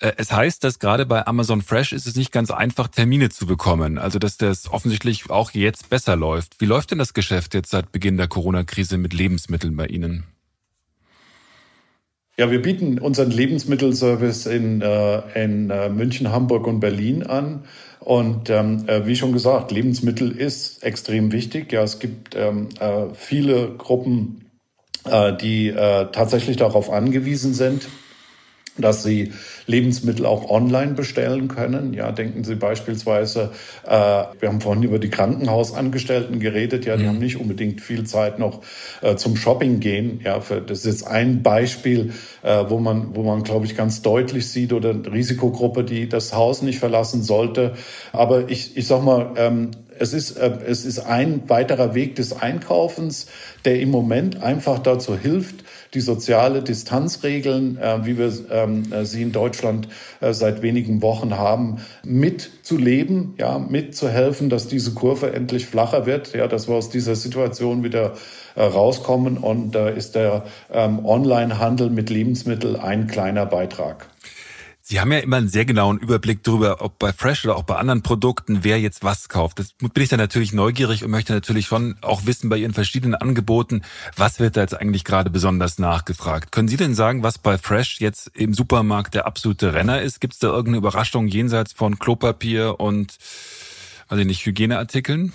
Äh, es heißt, dass gerade bei Amazon Fresh ist es nicht ganz einfach, Termine zu bekommen. Also dass das offensichtlich auch jetzt besser läuft. Wie läuft denn das Geschäft jetzt seit Beginn der Corona-Krise mit Lebensmitteln bei Ihnen? Ja, wir bieten unseren Lebensmittelservice in, äh, in äh, München, Hamburg und Berlin an. Und ähm, äh, wie schon gesagt, Lebensmittel ist extrem wichtig. Ja, es gibt ähm, äh, viele Gruppen, die tatsächlich darauf angewiesen sind, dass sie Lebensmittel auch online bestellen können. Ja, denken Sie beispielsweise, äh, wir haben vorhin über die Krankenhausangestellten geredet. Ja, die mhm. haben nicht unbedingt viel Zeit noch äh, zum Shopping gehen. Ja, für, das ist jetzt ein Beispiel, äh, wo man, wo man, glaube ich, ganz deutlich sieht oder eine Risikogruppe, die das Haus nicht verlassen sollte. Aber ich, ich sag mal, ähm, es ist, äh, es ist ein weiterer Weg des Einkaufens, der im Moment einfach dazu hilft, die soziale Distanzregeln, äh, wie wir ähm, äh, sie in Deutschland äh, seit wenigen Wochen haben, mitzuleben, ja, mitzuhelfen, dass diese Kurve endlich flacher wird, ja, dass wir aus dieser Situation wieder äh, rauskommen. Und da ist der ähm, Onlinehandel mit Lebensmitteln ein kleiner Beitrag. Sie haben ja immer einen sehr genauen Überblick darüber, ob bei Fresh oder auch bei anderen Produkten, wer jetzt was kauft. Das bin ich dann natürlich neugierig und möchte natürlich schon auch wissen bei Ihren verschiedenen Angeboten, was wird da jetzt eigentlich gerade besonders nachgefragt. Können Sie denn sagen, was bei Fresh jetzt im Supermarkt der absolute Renner ist? Gibt es da irgendeine Überraschung jenseits von Klopapier und, weiß ich nicht, Hygieneartikeln?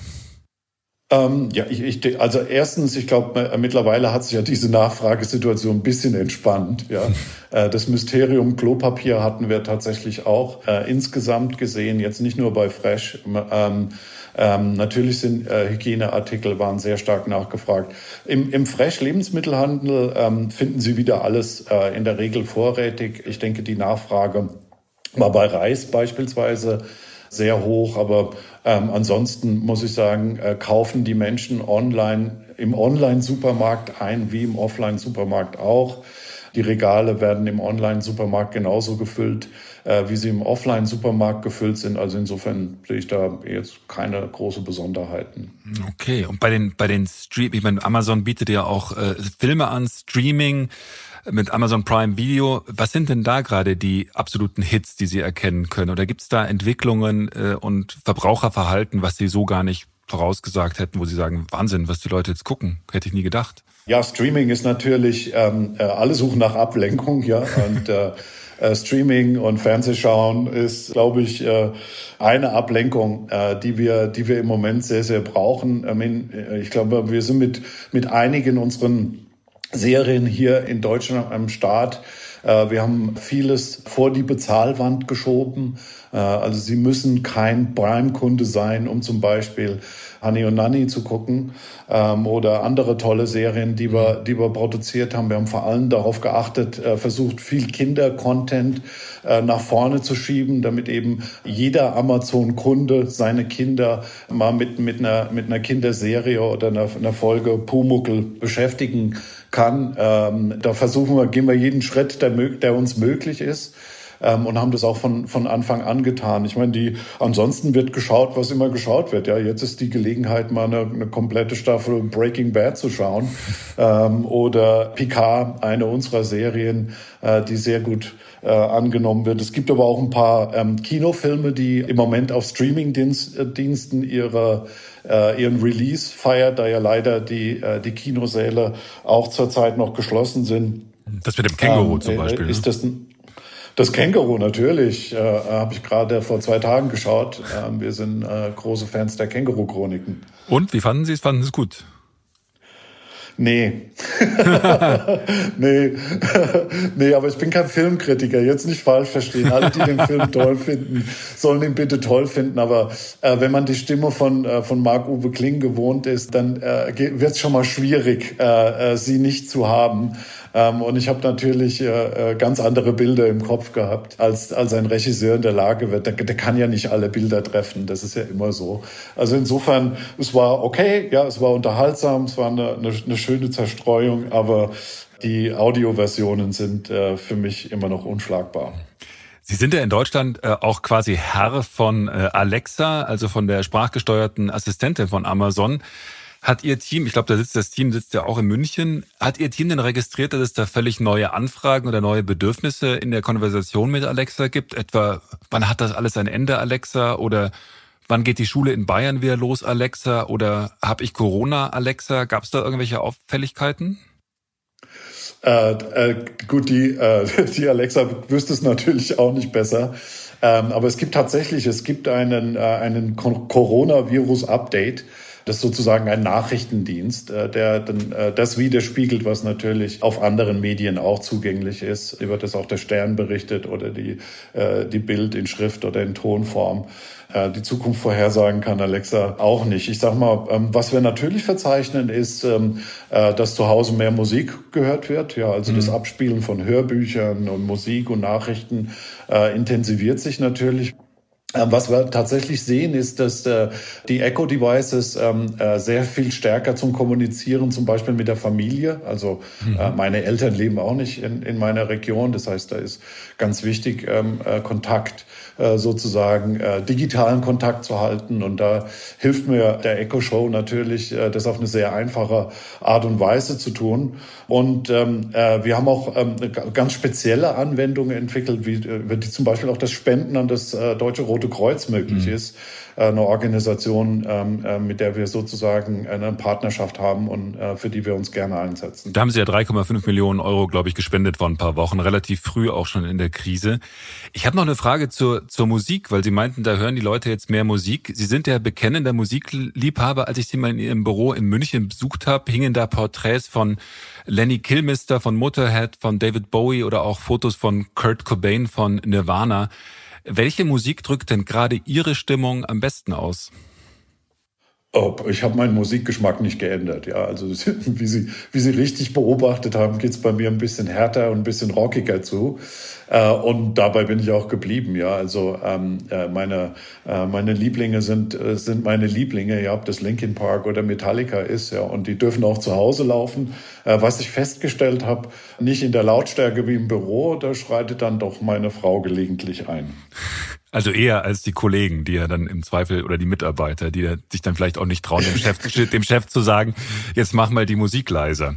Ähm, ja, ich, ich, also erstens, ich glaube, mittlerweile hat sich ja diese Nachfragesituation ein bisschen entspannt. Ja, äh, das Mysterium Klopapier hatten wir tatsächlich auch äh, insgesamt gesehen, jetzt nicht nur bei Fresh. Ähm, ähm, natürlich sind äh, Hygieneartikel waren sehr stark nachgefragt. Im, im Fresh-Lebensmittelhandel ähm, finden Sie wieder alles äh, in der Regel vorrätig. Ich denke, die Nachfrage war bei Reis beispielsweise sehr hoch. Aber ähm, ansonsten muss ich sagen, äh, kaufen die Menschen online im Online-Supermarkt ein wie im Offline-Supermarkt auch. Die Regale werden im Online-Supermarkt genauso gefüllt, äh, wie sie im Offline-Supermarkt gefüllt sind. Also insofern sehe ich da jetzt keine große Besonderheiten. Okay, und bei den bei den Stream, ich meine, Amazon bietet ja auch äh, Filme an, Streaming mit Amazon Prime Video. Was sind denn da gerade die absoluten Hits, die Sie erkennen können? Oder gibt es da Entwicklungen äh, und Verbraucherverhalten, was Sie so gar nicht vorausgesagt hätten, wo Sie sagen, Wahnsinn, was die Leute jetzt gucken? Hätte ich nie gedacht. Ja, Streaming ist natürlich, ähm, äh, alle suchen nach Ablenkung, ja. Und äh, Streaming und Fernsehschauen ist, glaube ich, äh, eine Ablenkung, äh, die wir, die wir im Moment sehr, sehr brauchen. Ich glaube, wir sind mit, mit einigen unseren Serien hier in Deutschland am Start. Äh, wir haben vieles vor die Bezahlwand geschoben. Äh, also Sie müssen kein Prime-Kunde sein, um zum Beispiel Honey und Nanny zu gucken ähm, oder andere tolle Serien, die wir, die wir produziert haben. Wir haben vor allem darauf geachtet, äh, versucht, viel Kinder-Content äh, nach vorne zu schieben, damit eben jeder Amazon-Kunde seine Kinder mal mit, mit, einer, mit einer Kinderserie oder einer, einer Folge Pumuckel beschäftigen kann. Ähm, da versuchen wir, gehen wir jeden Schritt, der, der uns möglich ist. Ähm, und haben das auch von, von Anfang an getan. Ich meine, die, ansonsten wird geschaut, was immer geschaut wird. Ja, jetzt ist die Gelegenheit, mal eine, eine komplette Staffel Breaking Bad zu schauen ähm, oder Picard, eine unserer Serien, äh, die sehr gut äh, angenommen wird. Es gibt aber auch ein paar ähm, Kinofilme, die im Moment auf Streaming-Diensten ihre äh, ihren Release feiert, da ja leider die, äh, die Kinosäle auch zurzeit noch geschlossen sind. Das mit dem Känguru ähm, zum Beispiel. Äh, ist ne? das ein, das Känguru natürlich, äh, habe ich gerade vor zwei Tagen geschaut. Ähm, wir sind äh, große Fans der Känguru-Chroniken. Und wie fanden Sie es? Fanden Sie es gut? Nee. nee. nee, aber ich bin kein Filmkritiker. Jetzt nicht falsch verstehen. Alle, die den Film toll finden, sollen ihn bitte toll finden. Aber äh, wenn man die Stimme von, äh, von Marc-Uwe Kling gewohnt ist, dann äh, wird es schon mal schwierig, äh, äh, sie nicht zu haben. Ähm, und ich habe natürlich äh, äh, ganz andere Bilder im Kopf gehabt, als, als ein Regisseur in der Lage wird. Der, der kann ja nicht alle Bilder treffen. Das ist ja immer so. Also insofern, es war okay, ja, es war unterhaltsam, es war eine, eine, eine schöne Zerstreuung, aber die Audioversionen sind äh, für mich immer noch unschlagbar. Sie sind ja in Deutschland äh, auch quasi Herr von äh, Alexa, also von der sprachgesteuerten Assistentin von Amazon. Hat Ihr Team, ich glaube, da sitzt das Team, sitzt ja auch in München, hat Ihr Team denn registriert, dass es da völlig neue Anfragen oder neue Bedürfnisse in der Konversation mit Alexa gibt? Etwa, wann hat das alles ein Ende, Alexa? Oder wann geht die Schule in Bayern wieder los, Alexa? Oder habe ich Corona, Alexa? Gab es da irgendwelche Auffälligkeiten? Äh, äh, gut, die, äh, die Alexa wüsste es natürlich auch nicht besser. Ähm, aber es gibt tatsächlich, es gibt einen, äh, einen Coronavirus-Update das ist sozusagen ein Nachrichtendienst, äh, der dann äh, das widerspiegelt, was natürlich auf anderen Medien auch zugänglich ist. Über das auch der Stern berichtet oder die, äh, die Bild in Schrift oder in Tonform. Die Zukunft vorhersagen kann Alexa auch nicht. Ich sag mal, ähm, was wir natürlich verzeichnen, ist, ähm, dass zu Hause mehr Musik gehört wird. Ja, also mhm. das Abspielen von Hörbüchern und Musik und Nachrichten intensiviert sich natürlich. Ähm, was wir tatsächlich sehen, ist, dass äh, die Echo-Devices ähm, äh, sehr viel stärker zum Kommunizieren, zum Beispiel mit der Familie. Also mhm. äh, meine Eltern leben auch nicht in, in meiner Region. Das heißt, da ist ganz wichtig, ähm, äh, Kontakt äh, sozusagen, äh, digitalen Kontakt zu halten. Und da hilft mir der Echo Show natürlich, äh, das auf eine sehr einfache Art und Weise zu tun. Und ähm, äh, wir haben auch ähm, ganz spezielle Anwendungen entwickelt, wie, äh, die zum Beispiel auch das Spenden an das äh, Deutsche Rote Kreuz möglich mhm. ist. Äh, eine Organisation, ähm, äh, mit der wir sozusagen eine Partnerschaft haben und äh, für die wir uns gerne einsetzen. Da haben Sie ja 3,5 Millionen Euro, glaube ich, gespendet vor ein paar Wochen, relativ früh auch schon in der Krise. Ich habe noch eine Frage zur, zur Musik, weil Sie meinten, da hören die Leute jetzt mehr Musik. Sie sind ja bekennender Musikliebhaber. Als ich Sie mal in Ihrem Büro in München besucht habe, hingen da Porträts von Lenny Kilmister von Motorhead, von David Bowie oder auch Fotos von Kurt Cobain von Nirvana. Welche Musik drückt denn gerade Ihre Stimmung am besten aus? Ich habe meinen Musikgeschmack nicht geändert. Ja, also wie Sie, wie Sie richtig beobachtet haben, geht's bei mir ein bisschen härter und ein bisschen rockiger zu. Äh, und dabei bin ich auch geblieben. Ja, also ähm, äh, meine äh, meine Lieblinge sind äh, sind meine Lieblinge. Ja, ob das Linkin Park oder Metallica ist. Ja, und die dürfen auch zu Hause laufen. Äh, was ich festgestellt habe, nicht in der Lautstärke wie im Büro. Da schreitet dann doch meine Frau gelegentlich ein. Also eher als die Kollegen, die ja dann im Zweifel oder die Mitarbeiter, die sich dann vielleicht auch nicht trauen, dem Chef, dem Chef zu sagen, jetzt mach mal die Musik leiser.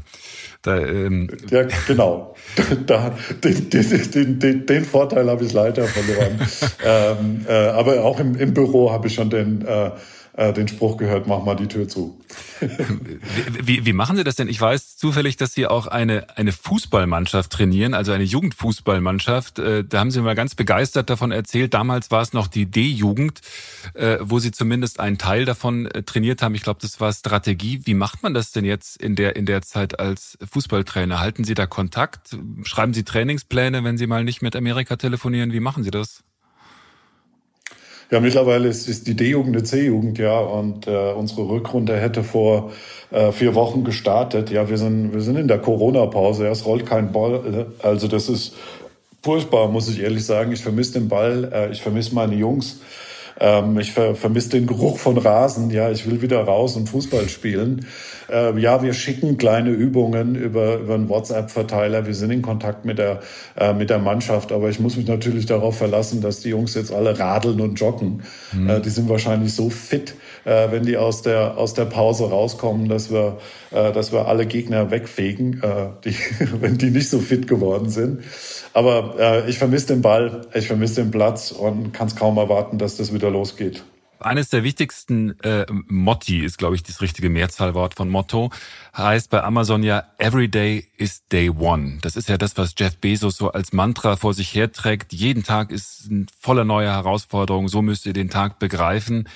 Da, ähm ja, genau. Da, den, den, den, den Vorteil habe ich leider verloren. ähm, äh, aber auch im, im Büro habe ich schon den, äh, äh, den Spruch gehört, mach mal die Tür zu. wie, wie machen Sie das denn? Ich weiß zufällig, dass Sie auch eine, eine Fußballmannschaft trainieren, also eine Jugendfußballmannschaft. Äh, da haben Sie mal ganz begeistert davon erzählt. Damals war es noch die D-Jugend, äh, wo Sie zumindest einen Teil davon äh, trainiert haben. Ich glaube, das war Strategie. Wie macht man das denn jetzt in der, in der Zeit als Fußballtrainer? Halten Sie da Kontakt? Schreiben Sie Trainingspläne, wenn Sie mal nicht mit Amerika telefonieren? Wie machen Sie das? Ja, mittlerweile ist, ist die D-Jugend eine C-Jugend, ja, und äh, unsere Rückrunde hätte vor äh, vier Wochen gestartet. Ja, wir sind, wir sind in der Corona-Pause, ja, es rollt kein Ball. Also das ist furchtbar, muss ich ehrlich sagen. Ich vermisse den Ball, äh, ich vermisse meine Jungs. Ähm, ich ver vermisse den Geruch von Rasen. Ja, ich will wieder raus und Fußball spielen. Äh, ja, wir schicken kleine Übungen über, über einen WhatsApp-Verteiler. Wir sind in Kontakt mit der, äh, mit der Mannschaft. Aber ich muss mich natürlich darauf verlassen, dass die Jungs jetzt alle radeln und joggen. Mhm. Äh, die sind wahrscheinlich so fit, äh, wenn die aus der, aus der Pause rauskommen, dass wir, äh, dass wir alle Gegner wegfegen, äh, die, wenn die nicht so fit geworden sind. Aber äh, ich vermisse den Ball, ich vermisse den Platz und kann es kaum erwarten, dass das wieder losgeht. Eines der wichtigsten äh, Motti ist, glaube ich, das richtige Mehrzahlwort von Motto, heißt bei Amazon ja Every day is day one. Das ist ja das, was Jeff Bezos so als Mantra vor sich herträgt. Jeden Tag ist ein voller neuer Herausforderungen. So müsst ihr den Tag begreifen.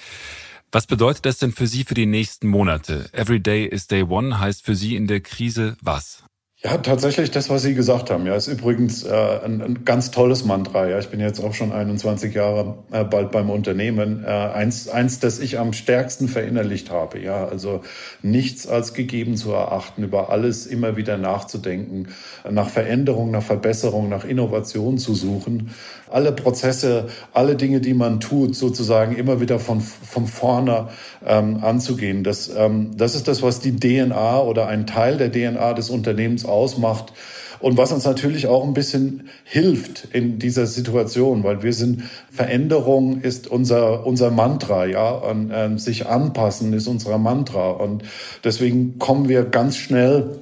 Was bedeutet das denn für Sie für die nächsten Monate? Every day is day one heißt für Sie in der Krise was? Ja, tatsächlich das, was Sie gesagt haben. Ja, ist übrigens äh, ein, ein ganz tolles Mantra. Ja, ich bin jetzt auch schon 21 Jahre äh, bald beim Unternehmen. Äh, eins, eins, das ich am stärksten verinnerlicht habe. Ja, also nichts als gegeben zu erachten, über alles immer wieder nachzudenken, nach Veränderung, nach Verbesserung, nach Innovation zu suchen alle Prozesse, alle Dinge, die man tut, sozusagen immer wieder von, von vorne ähm, anzugehen. Das, ähm, das ist das, was die DNA oder ein Teil der DNA des Unternehmens ausmacht und was uns natürlich auch ein bisschen hilft in dieser Situation, weil wir sind, Veränderung ist unser, unser Mantra, ja, und äh, sich anpassen ist unser Mantra und deswegen kommen wir ganz schnell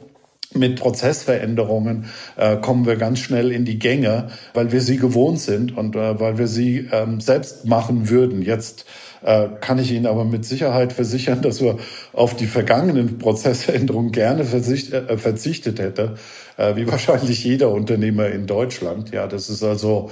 mit Prozessveränderungen äh, kommen wir ganz schnell in die Gänge, weil wir sie gewohnt sind und äh, weil wir sie ähm, selbst machen würden. Jetzt äh, kann ich Ihnen aber mit Sicherheit versichern, dass wir auf die vergangenen Prozessveränderungen gerne versicht, äh, verzichtet hätte, äh, wie wahrscheinlich jeder Unternehmer in Deutschland. Ja, das ist also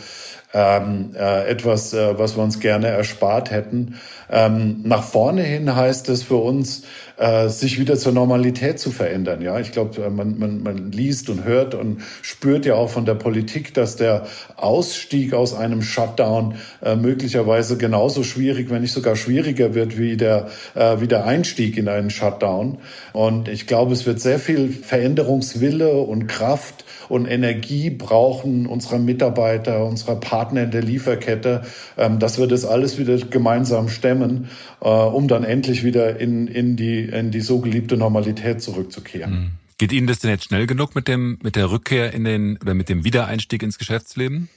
ähm, äh, etwas, äh, was wir uns gerne erspart hätten. Ähm, nach vorne hin heißt es für uns, äh, sich wieder zur Normalität zu verändern. Ja, ich glaube, äh, man, man, man liest und hört und spürt ja auch von der Politik, dass der Ausstieg aus einem Shutdown äh, möglicherweise genauso schwierig, wenn nicht sogar schwieriger wird wie der, äh, wie der Einstieg in einen Shutdown. Und ich glaube, es wird sehr viel Veränderungswille und Kraft und Energie brauchen unserer Mitarbeiter, unserer Partner in der Lieferkette, ähm, dass wir das alles wieder gemeinsam stemmen, äh, um dann endlich wieder in, in, die, in die so geliebte Normalität zurückzukehren. Mhm. Geht Ihnen das denn jetzt schnell genug mit dem, mit der Rückkehr in den, oder mit dem Wiedereinstieg ins Geschäftsleben?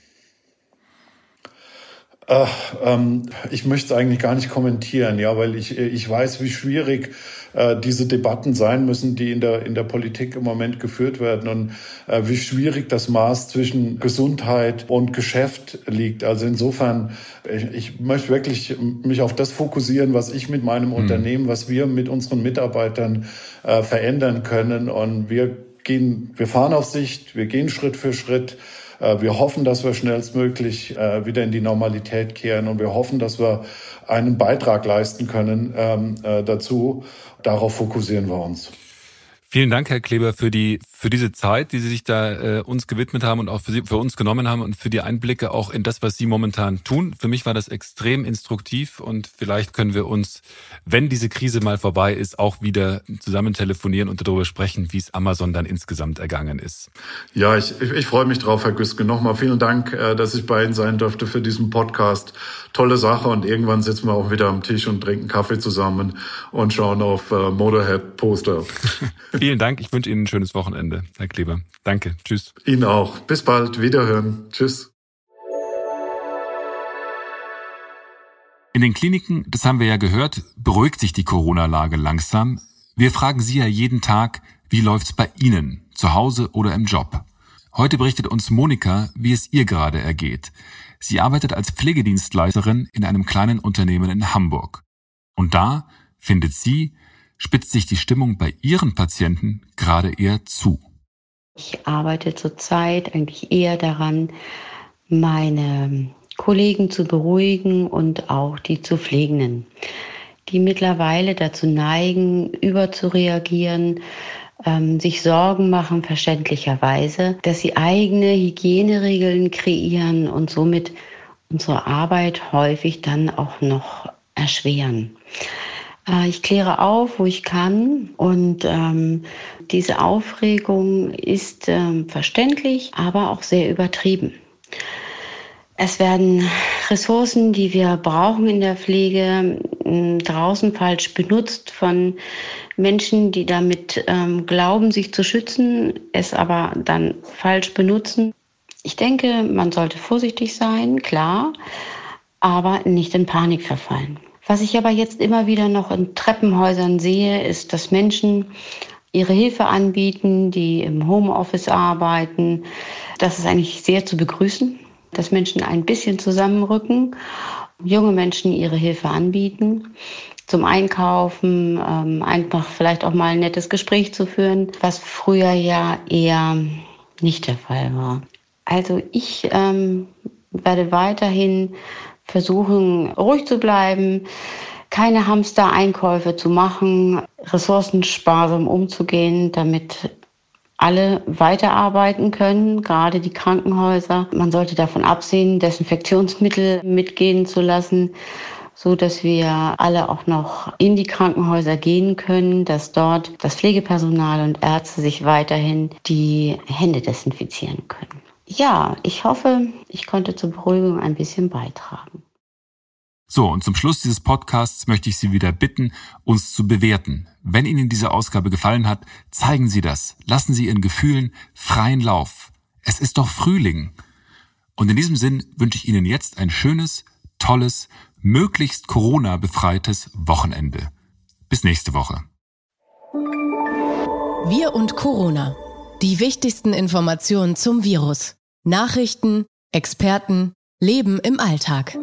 Äh, ähm, ich möchte es eigentlich gar nicht kommentieren, ja, weil ich, ich weiß, wie schwierig äh, diese Debatten sein müssen, die in der, in der Politik im Moment geführt werden und äh, wie schwierig das Maß zwischen Gesundheit und Geschäft liegt. Also insofern, ich, ich möchte wirklich mich auf das fokussieren, was ich mit meinem mhm. Unternehmen, was wir mit unseren Mitarbeitern äh, verändern können. Und wir gehen, wir fahren auf Sicht, wir gehen Schritt für Schritt. Äh, wir hoffen, dass wir schnellstmöglich äh, wieder in die Normalität kehren und wir hoffen, dass wir einen Beitrag leisten können ähm, äh, dazu. Darauf fokussieren wir uns. Vielen Dank, Herr Kleber, für die für diese Zeit, die Sie sich da äh, uns gewidmet haben und auch für, Sie, für uns genommen haben und für die Einblicke auch in das, was Sie momentan tun. Für mich war das extrem instruktiv und vielleicht können wir uns, wenn diese Krise mal vorbei ist, auch wieder zusammen telefonieren und darüber sprechen, wie es Amazon dann insgesamt ergangen ist. Ja, ich, ich, ich freue mich drauf, Herr Güske. Nochmal vielen Dank, äh, dass ich bei Ihnen sein durfte für diesen Podcast. Tolle Sache und irgendwann sitzen wir auch wieder am Tisch und trinken Kaffee zusammen und schauen auf äh, Motorhead-Poster. Vielen Dank. Ich wünsche Ihnen ein schönes Wochenende, Herr Kleber. Danke. Tschüss. Ihnen auch. Bis bald. Wiederhören. Tschüss. In den Kliniken, das haben wir ja gehört, beruhigt sich die Corona-Lage langsam. Wir fragen Sie ja jeden Tag, wie läuft's bei Ihnen, zu Hause oder im Job? Heute berichtet uns Monika, wie es ihr gerade ergeht. Sie arbeitet als Pflegedienstleiterin in einem kleinen Unternehmen in Hamburg. Und da findet sie spitzt sich die Stimmung bei Ihren Patienten gerade eher zu? Ich arbeite zurzeit eigentlich eher daran, meine Kollegen zu beruhigen und auch die zu Pflegenden, die mittlerweile dazu neigen, überzureagieren, ähm, sich Sorgen machen, verständlicherweise, dass sie eigene Hygieneregeln kreieren und somit unsere Arbeit häufig dann auch noch erschweren. Äh, ich kläre auf, wo ich kann. Und ähm, diese Aufregung ist ähm, verständlich, aber auch sehr übertrieben. Es werden Ressourcen, die wir brauchen in der Pflege, draußen falsch benutzt von Menschen, die damit ähm, glauben, sich zu schützen, es aber dann falsch benutzen. Ich denke, man sollte vorsichtig sein, klar, aber nicht in Panik verfallen. Was ich aber jetzt immer wieder noch in Treppenhäusern sehe, ist, dass Menschen ihre Hilfe anbieten, die im Homeoffice arbeiten. Das ist eigentlich sehr zu begrüßen, dass Menschen ein bisschen zusammenrücken, junge Menschen ihre Hilfe anbieten zum Einkaufen, ähm, einfach vielleicht auch mal ein nettes Gespräch zu führen, was früher ja eher nicht der Fall war. Also ich ähm, werde weiterhin versuchen, ruhig zu bleiben, keine Hamster-Einkäufe zu machen, ressourcensparsam umzugehen, damit alle weiterarbeiten können, gerade die Krankenhäuser. Man sollte davon absehen, Desinfektionsmittel mitgehen zu lassen, so dass wir alle auch noch in die Krankenhäuser gehen können, dass dort das Pflegepersonal und Ärzte sich weiterhin die Hände desinfizieren können. Ja, ich hoffe, ich konnte zur Beruhigung ein bisschen beitragen. So, und zum Schluss dieses Podcasts möchte ich Sie wieder bitten, uns zu bewerten. Wenn Ihnen diese Ausgabe gefallen hat, zeigen Sie das. Lassen Sie Ihren Gefühlen freien Lauf. Es ist doch Frühling. Und in diesem Sinn wünsche ich Ihnen jetzt ein schönes, tolles, möglichst Corona-befreites Wochenende. Bis nächste Woche. Wir und Corona. Die wichtigsten Informationen zum Virus. Nachrichten, Experten, Leben im Alltag.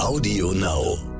Audio Now.